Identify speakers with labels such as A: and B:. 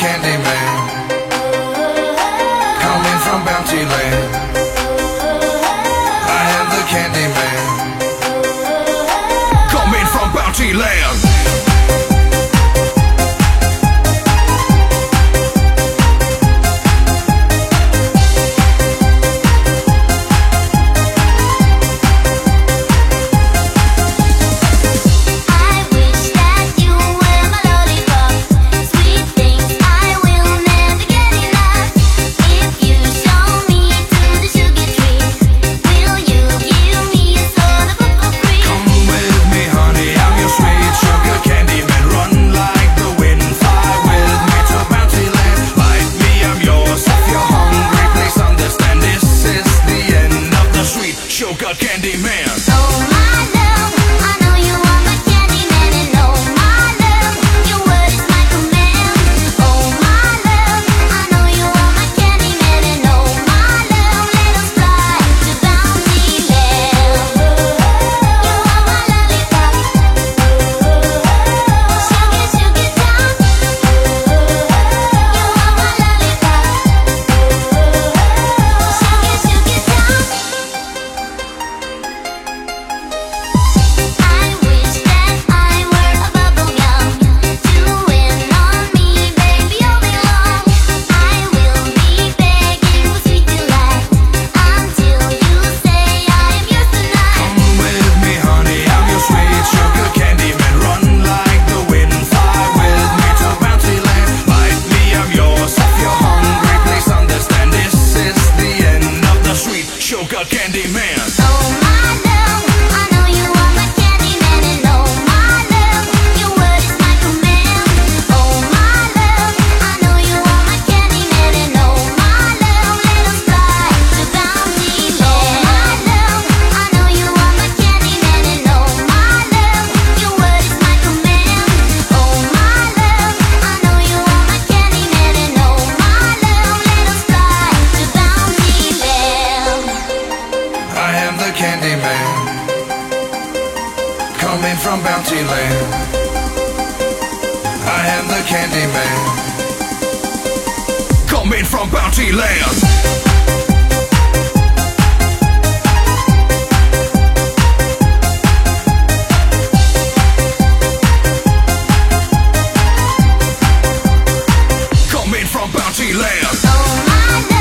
A: Candyman, Coming from bounty land. I am the Candyman, Coming from bounty land. Shoka Candyman. from Bounty Land.
B: I am
A: the Candy Man. Coming from Bounty Land.
B: Bounty Land. Oh my
A: God.